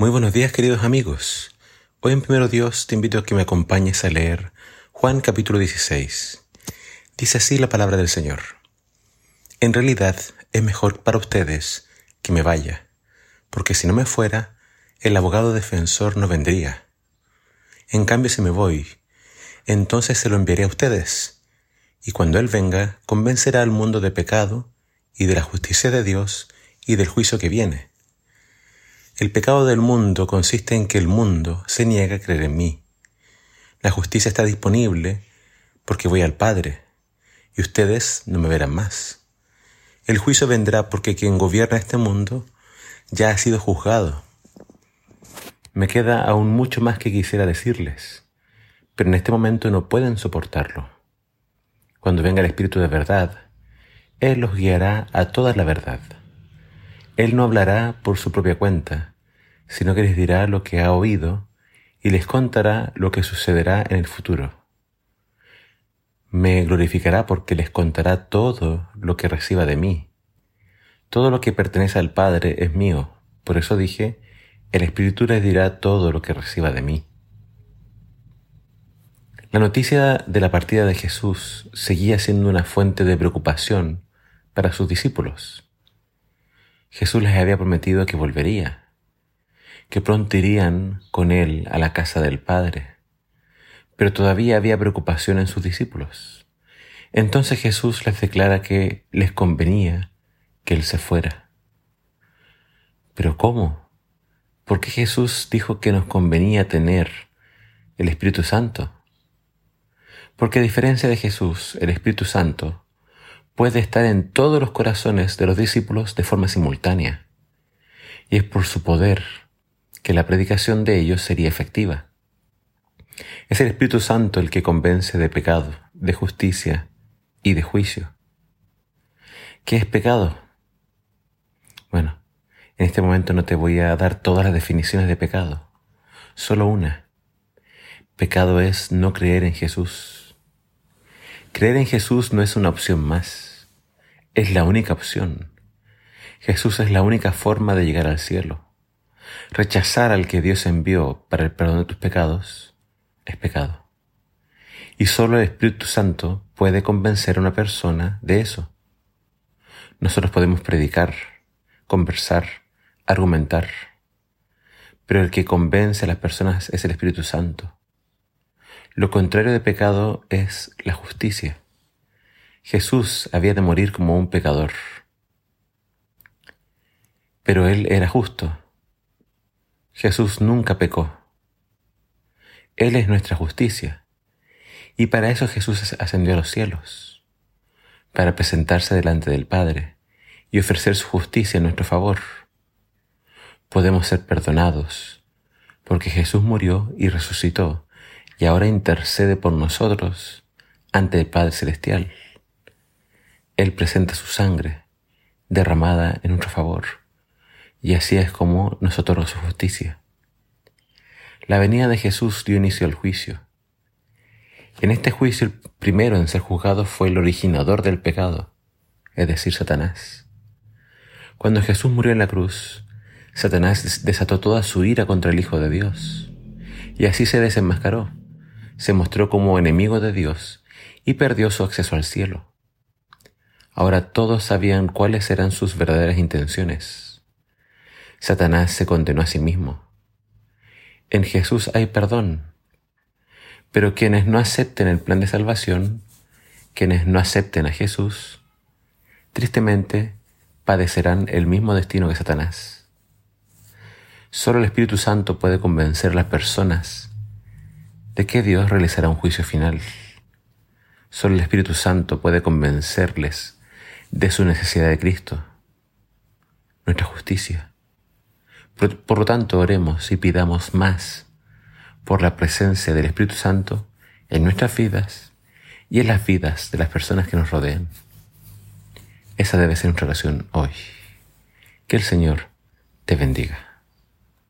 Muy buenos días queridos amigos. Hoy en Primero Dios te invito a que me acompañes a leer Juan capítulo 16. Dice así la palabra del Señor. En realidad es mejor para ustedes que me vaya, porque si no me fuera, el abogado defensor no vendría. En cambio, si me voy, entonces se lo enviaré a ustedes, y cuando Él venga, convencerá al mundo de pecado y de la justicia de Dios y del juicio que viene. El pecado del mundo consiste en que el mundo se niega a creer en mí. La justicia está disponible porque voy al Padre y ustedes no me verán más. El juicio vendrá porque quien gobierna este mundo ya ha sido juzgado. Me queda aún mucho más que quisiera decirles, pero en este momento no pueden soportarlo. Cuando venga el Espíritu de verdad, Él los guiará a toda la verdad. Él no hablará por su propia cuenta, sino que les dirá lo que ha oído y les contará lo que sucederá en el futuro. Me glorificará porque les contará todo lo que reciba de mí. Todo lo que pertenece al Padre es mío, por eso dije, el Espíritu les dirá todo lo que reciba de mí. La noticia de la partida de Jesús seguía siendo una fuente de preocupación para sus discípulos. Jesús les había prometido que volvería, que pronto irían con él a la casa del Padre. Pero todavía había preocupación en sus discípulos. Entonces Jesús les declara que les convenía que él se fuera. Pero ¿cómo? ¿Por qué Jesús dijo que nos convenía tener el Espíritu Santo? Porque a diferencia de Jesús, el Espíritu Santo puede estar en todos los corazones de los discípulos de forma simultánea. Y es por su poder que la predicación de ellos sería efectiva. Es el Espíritu Santo el que convence de pecado, de justicia y de juicio. ¿Qué es pecado? Bueno, en este momento no te voy a dar todas las definiciones de pecado, solo una. Pecado es no creer en Jesús. Creer en Jesús no es una opción más es la única opción. Jesús es la única forma de llegar al cielo. Rechazar al que Dios envió para el perdón de tus pecados es pecado. Y solo el Espíritu Santo puede convencer a una persona de eso. Nosotros podemos predicar, conversar, argumentar, pero el que convence a las personas es el Espíritu Santo. Lo contrario de pecado es la justicia. Jesús había de morir como un pecador. Pero Él era justo. Jesús nunca pecó. Él es nuestra justicia. Y para eso Jesús ascendió a los cielos, para presentarse delante del Padre y ofrecer su justicia en nuestro favor. Podemos ser perdonados, porque Jesús murió y resucitó, y ahora intercede por nosotros ante el Padre Celestial. Él presenta su sangre derramada en nuestro favor, y así es como nos otorga su justicia. La venida de Jesús dio inicio al juicio. En este juicio el primero en ser juzgado fue el originador del pecado, es decir, Satanás. Cuando Jesús murió en la cruz, Satanás desató toda su ira contra el Hijo de Dios, y así se desenmascaró, se mostró como enemigo de Dios y perdió su acceso al cielo. Ahora todos sabían cuáles eran sus verdaderas intenciones. Satanás se condenó a sí mismo. En Jesús hay perdón, pero quienes no acepten el plan de salvación, quienes no acepten a Jesús, tristemente padecerán el mismo destino que Satanás. Solo el Espíritu Santo puede convencer a las personas de que Dios realizará un juicio final. Solo el Espíritu Santo puede convencerles de su necesidad de Cristo, nuestra justicia. Por, lo tanto, oremos y pidamos más por la presencia del Espíritu Santo en nuestras vidas y en las vidas de las personas que nos rodean. Esa debe ser nuestra oración hoy. Que el Señor te bendiga.